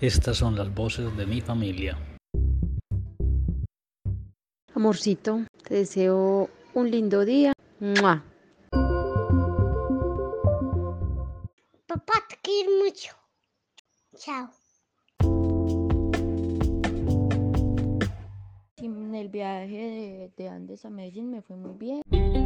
Estas son las voces de mi familia. Amorcito, te deseo un lindo día. ¡Mua! Papá, te quiero mucho. Chao. En el viaje de, de Andes a Medellín me fue muy bien.